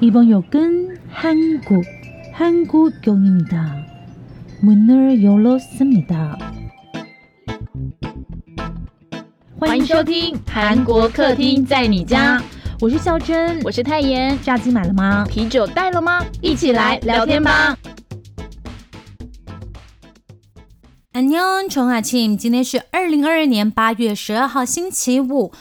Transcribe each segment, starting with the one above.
이번 역은 한국, 한국역입니다. 문을 열었습니다. 欢迎收听韩国客厅在你家，我是孝珍，我是泰妍。炸鸡买了吗？啤酒带了吗？一起来聊天吧。安妞，重阿庆，今天是二零二二年八月十二号星期五，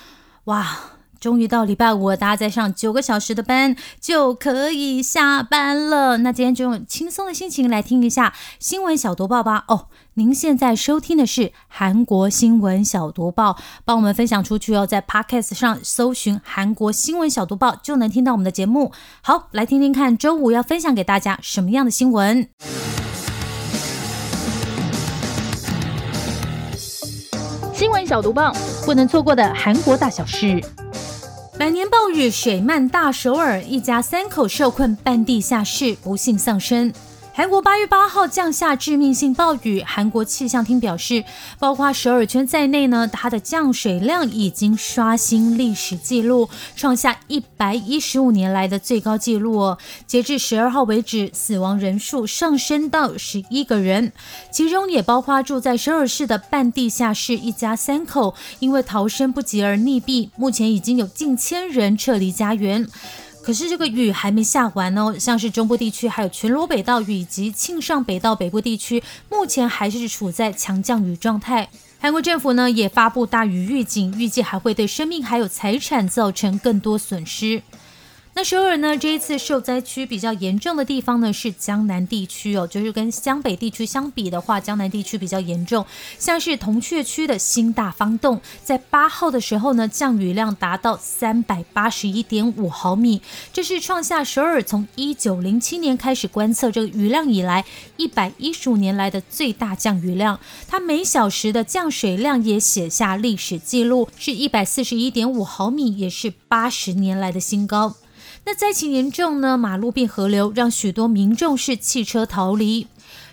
哇！ 终于到礼拜五，大家再上九个小时的班就可以下班了。那今天就用轻松的心情来听一下新闻小读报吧。哦，您现在收听的是韩国新闻小读报，帮我们分享出去哦，在 Podcast 上搜寻韩国新闻小读报就能听到我们的节目。好，来听听看周五要分享给大家什么样的新闻。新闻小读报，不能错过的韩国大小事。百年暴雨，水漫大首尔，一家三口受困半地下室，不幸丧生。韩国八月八号降下致命性暴雨，韩国气象厅表示，包括首尔圈在内呢，它的降水量已经刷新历史记录，创下一百一十五年来的最高纪录。截至十二号为止，死亡人数上升到十一个人，其中也包括住在首尔市的半地下室一家三口，因为逃生不及而溺毙，目前已经有近千人撤离家园。可是这个雨还没下完哦，像是中部地区、还有全罗北道以及庆尚北道北部地区，目前还是处在强降雨状态。韩国政府呢也发布大雨预警，预计还会对生命还有财产造成更多损失。那首尔呢？这一次受灾区比较严重的地方呢是江南地区哦，就是跟江北地区相比的话，江南地区比较严重。像是铜雀区的新大方洞，在八号的时候呢，降雨量达到三百八十一点五毫米，这是创下首尔从一九零七年开始观测这个雨量以来一百一十五年来的最大降雨量。它每小时的降水量也写下历史记录，是一百四十一点五毫米，也是八十年来的新高。那灾情严重呢？马路变河流，让许多民众是弃车逃离。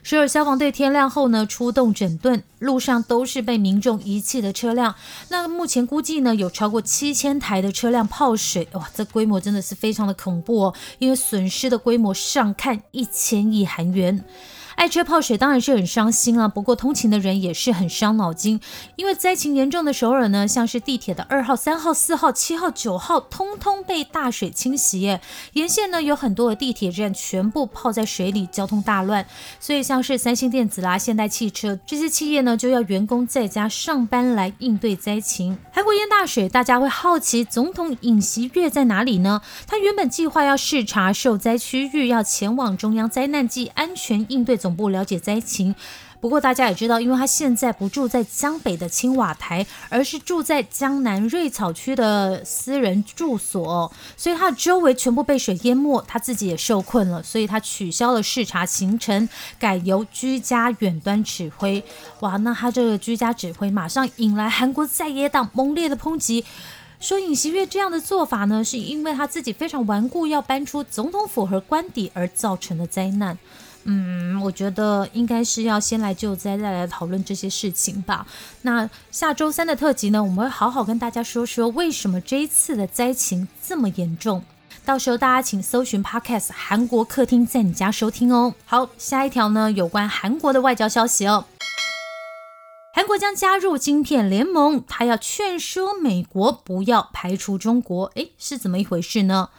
首尔消防队天亮后呢，出动整顿，路上都是被民众遗弃的车辆。那目前估计呢，有超过七千台的车辆泡水，哇，这规模真的是非常的恐怖哦，因为损失的规模上看一千亿韩元。爱车泡水当然是很伤心啊，不过通勤的人也是很伤脑筋，因为灾情严重的首尔呢，像是地铁的二号、三号、四号、七号、九号，通通被大水侵袭。沿线呢有很多的地铁站全部泡在水里，交通大乱。所以像是三星电子啦、现代汽车这些企业呢，就要员工在家上班来应对灾情。韩国淹大水，大家会好奇总统尹锡悦在哪里呢？他原本计划要视察受灾区域，要前往中央灾难暨安全应对。总部了解灾情，不过大家也知道，因为他现在不住在江北的青瓦台，而是住在江南瑞草区的私人住所，所以他的周围全部被水淹没，他自己也受困了，所以他取消了视察行程，改由居家远端指挥。哇，那他这个居家指挥马上引来韩国在野党猛烈的抨击，说尹锡悦这样的做法呢，是因为他自己非常顽固，要搬出总统府和官邸而造成的灾难。嗯，我觉得应该是要先来救灾，再来讨论这些事情吧。那下周三的特辑呢，我们会好好跟大家说说为什么这一次的灾情这么严重。到时候大家请搜寻 Podcast《韩国客厅》在你家收听哦。好，下一条呢，有关韩国的外交消息哦。韩国将加入晶片联盟，他要劝说美国不要排除中国。诶，是怎么一回事呢？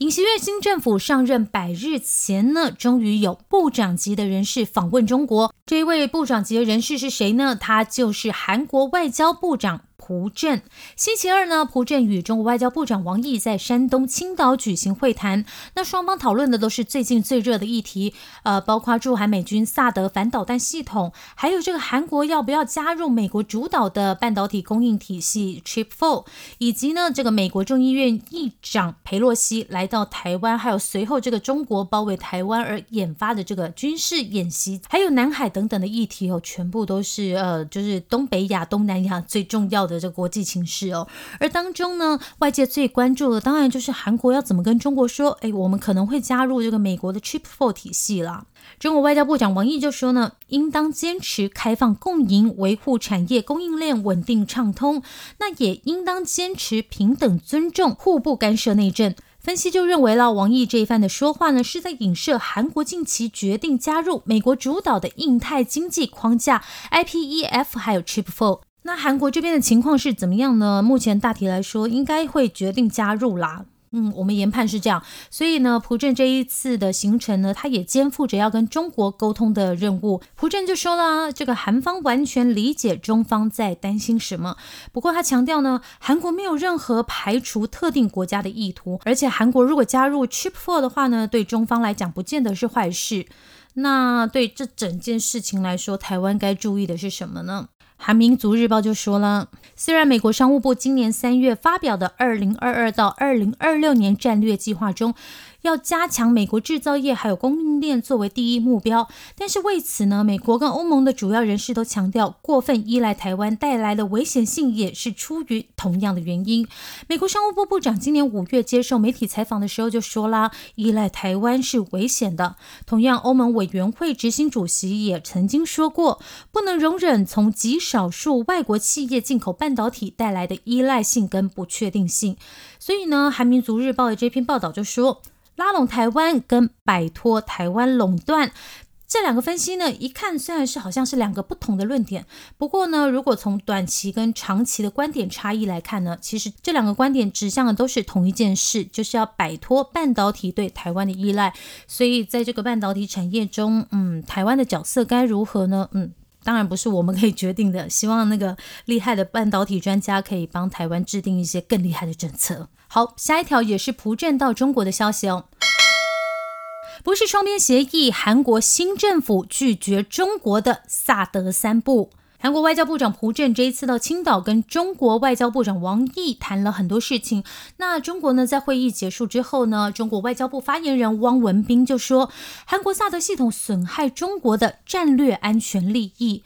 尹锡悦新政府上任百日前呢，终于有部长级的人士访问中国。这一位部长级的人士是谁呢？他就是韩国外交部长。朴正星期二呢，朴正与中国外交部长王毅在山东青岛举行会谈。那双方讨论的都是最近最热的议题，呃，包括驻韩美军萨德反导弹系统，还有这个韩国要不要加入美国主导的半导体供应体系 Chip Four，以及呢，这个美国众议院议长佩洛西来到台湾，还有随后这个中国包围台湾而引发的这个军事演习，还有南海等等的议题哦，全部都是呃，就是东北亚、东南亚最重要的。这国际情势哦，而当中呢，外界最关注的当然就是韩国要怎么跟中国说，哎，我们可能会加入这个美国的 Chip Four 体系了。中国外交部长王毅就说呢，应当坚持开放共赢，维护产业供应链稳定畅通，那也应当坚持平等尊重，互不干涉内政。分析就认为了，王毅这一番的说话呢，是在影射韩国近期决定加入美国主导的印太经济框架 IPEF，还有 Chip Four。那韩国这边的情况是怎么样呢？目前大体来说，应该会决定加入啦。嗯，我们研判是这样，所以呢，朴正这一次的行程呢，他也肩负着要跟中国沟通的任务。朴正就说了，这个韩方完全理解中方在担心什么，不过他强调呢，韩国没有任何排除特定国家的意图，而且韩国如果加入 Chip Four 的话呢，对中方来讲不见得是坏事。那对这整件事情来说，台湾该注意的是什么呢？韩民族日报就说了，虽然美国商务部今年三月发表的二零二二到二零二六年战略计划中。要加强美国制造业还有供应链作为第一目标，但是为此呢，美国跟欧盟的主要人士都强调，过分依赖台湾带来的危险性也是出于同样的原因。美国商务部部长今年五月接受媒体采访的时候就说啦，依赖台湾是危险的。同样，欧盟委员会执行主席也曾经说过，不能容忍从极少数外国企业进口半导体带来的依赖性跟不确定性。所以呢，韩民族日报的这篇报道就说。拉拢台湾跟摆脱台湾垄断这两个分析呢，一看虽然是好像是两个不同的论点，不过呢，如果从短期跟长期的观点差异来看呢，其实这两个观点指向的都是同一件事，就是要摆脱半导体对台湾的依赖。所以在这个半导体产业中，嗯，台湾的角色该如何呢？嗯，当然不是我们可以决定的。希望那个厉害的半导体专家可以帮台湾制定一些更厉害的政策。好，下一条也是蒲镇到中国的消息哦。不是双边协议，韩国新政府拒绝中国的萨德三部。韩国外交部长朴正这一次到青岛，跟中国外交部长王毅谈了很多事情。那中国呢，在会议结束之后呢，中国外交部发言人汪文斌就说，韩国萨德系统损害中国的战略安全利益。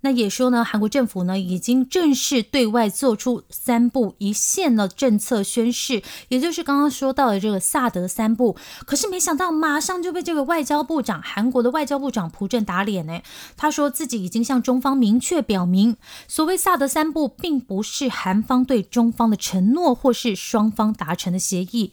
那也说呢，韩国政府呢已经正式对外做出三步一线的政策宣示，也就是刚刚说到的这个萨德三步。可是没想到，马上就被这个外交部长，韩国的外交部长朴正打脸呢。他说自己已经向中方明确表明，所谓萨德三步，并不是韩方对中方的承诺，或是双方达成的协议。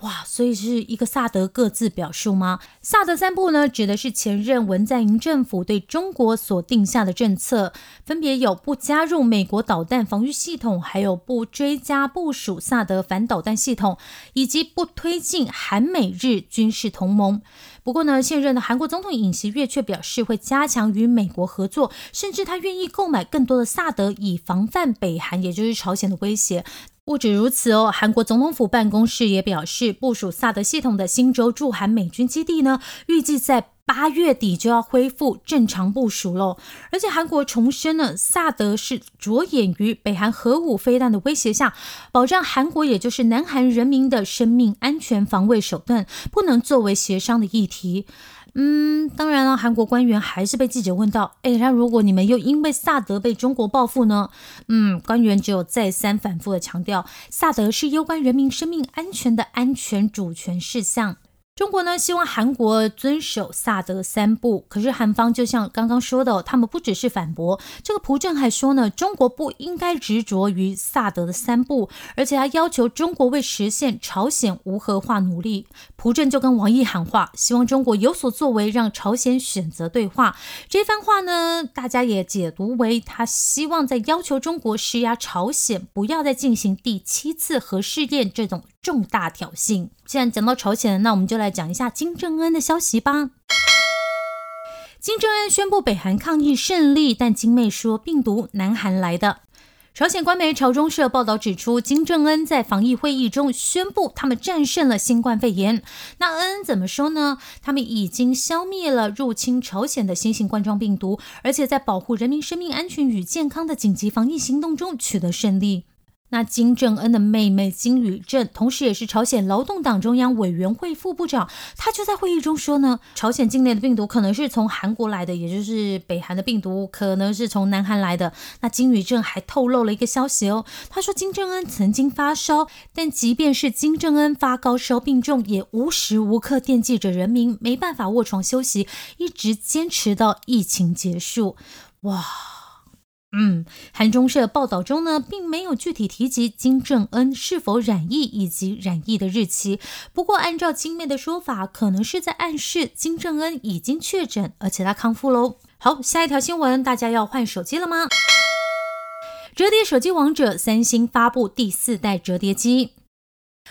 哇，所以是一个萨德各自表述吗？萨德三部呢，指的是前任文在寅政府对中国所定下的政策，分别有不加入美国导弹防御系统，还有不追加部署萨德反导弹系统，以及不推进韩美日军事同盟。不过呢，现任的韩国总统尹锡悦却表示会加强与美国合作，甚至他愿意购买更多的萨德，以防范北韩，也就是朝鲜的威胁。不止如此哦，韩国总统府办公室也表示，部署萨德系统的新州驻韩美军基地呢，预计在八月底就要恢复正常部署喽。而且韩国重申了，萨德是着眼于北韩核武飞弹的威胁下，保障韩国也就是南韩人民的生命安全防卫手段，不能作为协商的议题。嗯，当然了，韩国官员还是被记者问到：“哎，那如果你们又因为萨德被中国报复呢？”嗯，官员只有再三反复的强调，萨德是攸关人民生命安全的安全主权事项。中国呢希望韩国遵守萨德三步，可是韩方就像刚刚说的，他们不只是反驳，这个朴正还说呢，中国不应该执着于萨德的三步，而且还要求中国为实现朝鲜无核化努力。朴正就跟王毅喊话，希望中国有所作为，让朝鲜选择对话。这番话呢，大家也解读为他希望在要求中国施压朝鲜，不要再进行第七次核试验这种。重大挑衅。既然讲到朝鲜，那我们就来讲一下金正恩的消息吧。金正恩宣布北韩抗疫胜利，但金妹说病毒南韩来的。朝鲜官媒朝中社报道指出，金正恩在防疫会议中宣布他们战胜了新冠肺炎。那恩恩怎么说呢？他们已经消灭了入侵朝鲜的新型冠状病毒，而且在保护人民生命安全与健康的紧急防疫行动中取得胜利。那金正恩的妹妹金宇镇，同时也是朝鲜劳动党中央委员会副部长，他就在会议中说呢，朝鲜境内的病毒可能是从韩国来的，也就是北韩的病毒可能是从南韩来的。那金宇镇还透露了一个消息哦，他说金正恩曾经发烧，但即便是金正恩发高烧病重，也无时无刻惦记着人民，没办法卧床休息，一直坚持到疫情结束。哇！嗯，韩中社报道中呢，并没有具体提及金正恩是否染疫以及染疫的日期。不过，按照金妹的说法，可能是在暗示金正恩已经确诊，而且他康复喽。好，下一条新闻，大家要换手机了吗？折叠手机王者三星发布第四代折叠机。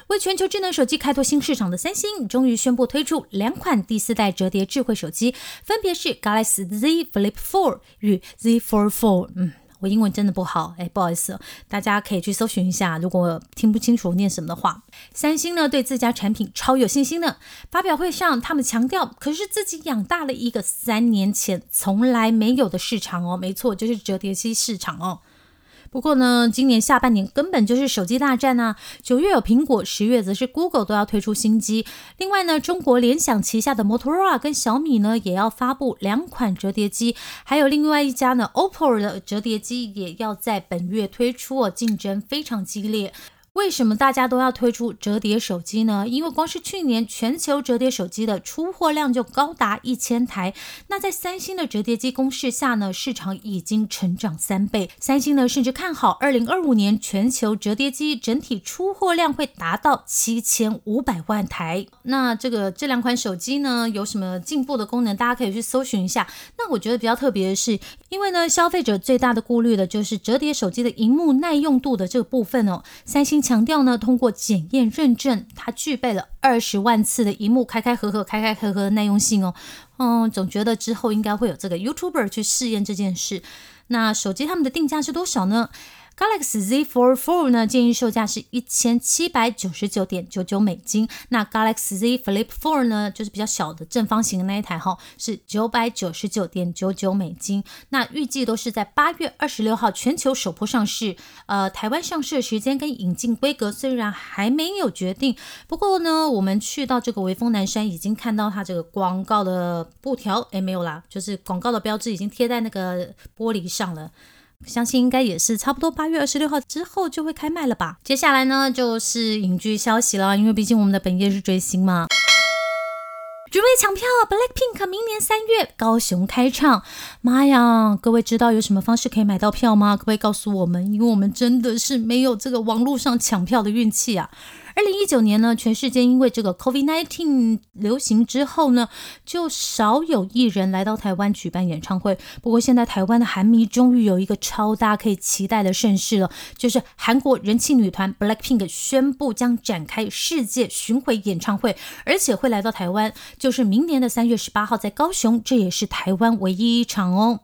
为全球智能手机开拓新市场的三星，终于宣布推出两款第四代折叠智慧手机，分别是 Galaxy Z Flip 4与 Z Fold 4。嗯，我英文真的不好，哎，不好意思，大家可以去搜寻一下。如果听不清楚念什么的话，三星呢对自家产品超有信心的。发表会上，他们强调，可是自己养大了一个三年前从来没有的市场哦，没错，就是折叠机市场哦。不过呢，今年下半年根本就是手机大战啊！九月有苹果，十月则是 Google 都要推出新机。另外呢，中国联想旗下的 Motorola 跟小米呢也要发布两款折叠机，还有另外一家呢 OPPO 的折叠机也要在本月推出哦，竞争非常激烈。为什么大家都要推出折叠手机呢？因为光是去年全球折叠手机的出货量就高达一千台。那在三星的折叠机攻势下呢，市场已经成长三倍。三星呢，甚至看好二零二五年全球折叠机整体出货量会达到七千五百万台。那这个这两款手机呢，有什么进步的功能？大家可以去搜寻一下。那我觉得比较特别的是，因为呢，消费者最大的顾虑的就是折叠手机的荧幕耐用度的这个部分哦。三星。强调呢，通过检验认证，它具备了二十万次的荧幕开开合合、开开合合的耐用性哦。嗯，总觉得之后应该会有这个 YouTuber 去试验这件事。那手机他们的定价是多少呢？Galaxy Z Fold 4呢，建议售价是一千七百九十九点九九美金。那 Galaxy Z Flip 4呢，就是比较小的正方形的那一台哈，是九百九十九点九九美金。那预计都是在八月二十六号全球首播上市。呃，台湾上市的时间跟引进规格虽然还没有决定，不过呢，我们去到这个微风南山已经看到它这个广告的布条，诶，没有啦，就是广告的标志已经贴在那个玻璃上了。相信应该也是差不多八月二十六号之后就会开卖了吧。接下来呢就是影剧消息了，因为毕竟我们的本业是追星嘛。准备抢票，BLACKPINK 明年三月高雄开唱。妈呀，各位知道有什么方式可以买到票吗？可不可以告诉我们？因为我们真的是没有这个网络上抢票的运气啊。二零一九年呢，全世界因为这个 COVID-19 流行之后呢，就少有艺人来到台湾举办演唱会。不过现在台湾的韩迷终于有一个超大可以期待的盛事了，就是韩国人气女团 BLACKPINK 宣布将展开世界巡回演唱会，而且会来到台湾，就是明年的三月十八号在高雄，这也是台湾唯一一场哦。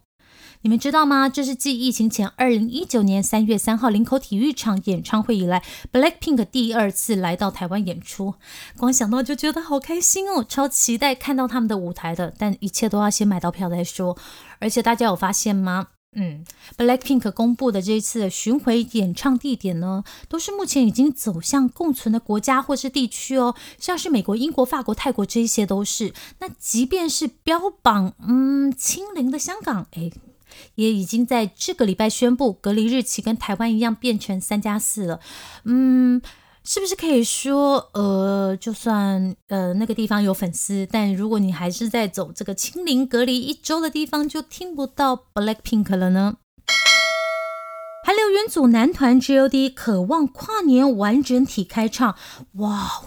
你们知道吗？这是继疫情前二零一九年三月三号林口体育场演唱会以来，BLACKPINK 第二次来到台湾演出。光想到就觉得好开心哦，超期待看到他们的舞台的。但一切都要先买到票再说。而且大家有发现吗？嗯，BLACKPINK 公布的这一次巡回演唱地点呢，都是目前已经走向共存的国家或是地区哦，像是美国、英国、法国、泰国这些都是。那即便是标榜嗯清零的香港，哎。也已经在这个礼拜宣布隔离日期跟台湾一样变成三加四了，嗯，是不是可以说，呃，就算呃那个地方有粉丝，但如果你还是在走这个清零隔离一周的地方，就听不到 Blackpink 了呢？韩流元祖男团 G.O.D 渴望跨年完整体开唱，哇！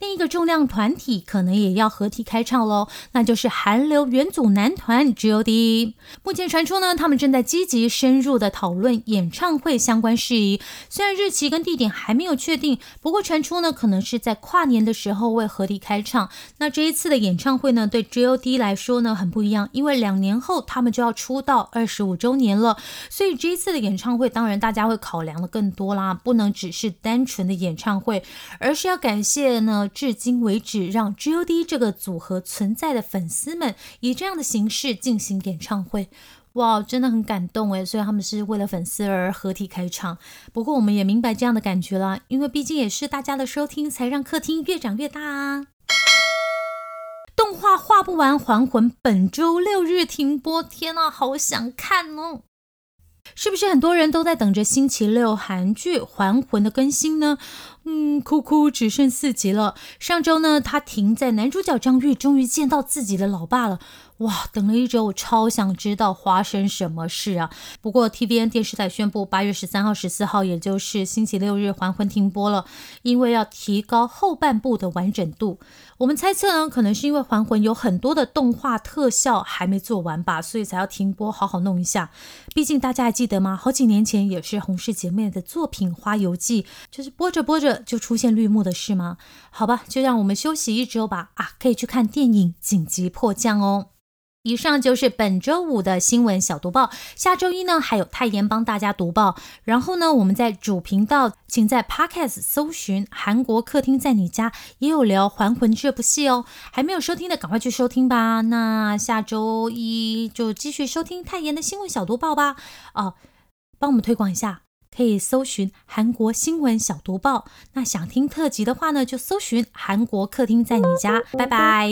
另一个重量团体可能也要合体开唱喽，那就是韩流元祖男团 G.O.D。目前传出呢，他们正在积极深入的讨论演唱会相关事宜。虽然日期跟地点还没有确定，不过传出呢，可能是在跨年的时候为合体开唱。那这一次的演唱会呢，对 G.O.D 来说呢很不一样，因为两年后他们就要出道二十五周年了，所以这一次的演唱会当然大家会考量的更多啦，不能只是单纯的演唱会，而是要感谢呢。至今为止，让 G.O.D 这个组合存在的粉丝们以这样的形式进行演唱会，哇，真的很感动诶。所以他们是为了粉丝而合体开唱。不过我们也明白这样的感觉啦，因为毕竟也是大家的收听才让客厅越长越大啊。动画画不完，还魂本周六日停播，天呐，好想看哦！是不是很多人都在等着星期六韩剧《还魂》的更新呢？嗯，哭哭，只剩四集了。上周呢，他停在男主角张玉终于见到自己的老爸了。哇，等了一周，我超想知道发生什么事啊！不过 TVN 电视台宣布，八月十三号、十四号，也就是星期六日，还魂停播了，因为要提高后半部的完整度。我们猜测呢，可能是因为还魂有很多的动画特效还没做完吧，所以才要停播，好好弄一下。毕竟大家还记得吗？好几年前也是洪氏姐妹的作品《花游记》，就是播着播着就出现绿幕的事吗？好吧，就让我们休息一周吧。啊，可以去看电影《紧急迫降》哦。以上就是本周五的新闻小读报，下周一呢还有泰妍帮大家读报。然后呢，我们在主频道，请在 Podcast 搜寻“韩国客厅在你家”，也有聊《还魂》这部戏哦。还没有收听的，赶快去收听吧。那下周一就继续收听泰妍的新闻小读报吧。哦，帮我们推广一下，可以搜寻“韩国新闻小读报”。那想听特辑的话呢，就搜寻“韩国客厅在你家”。拜拜。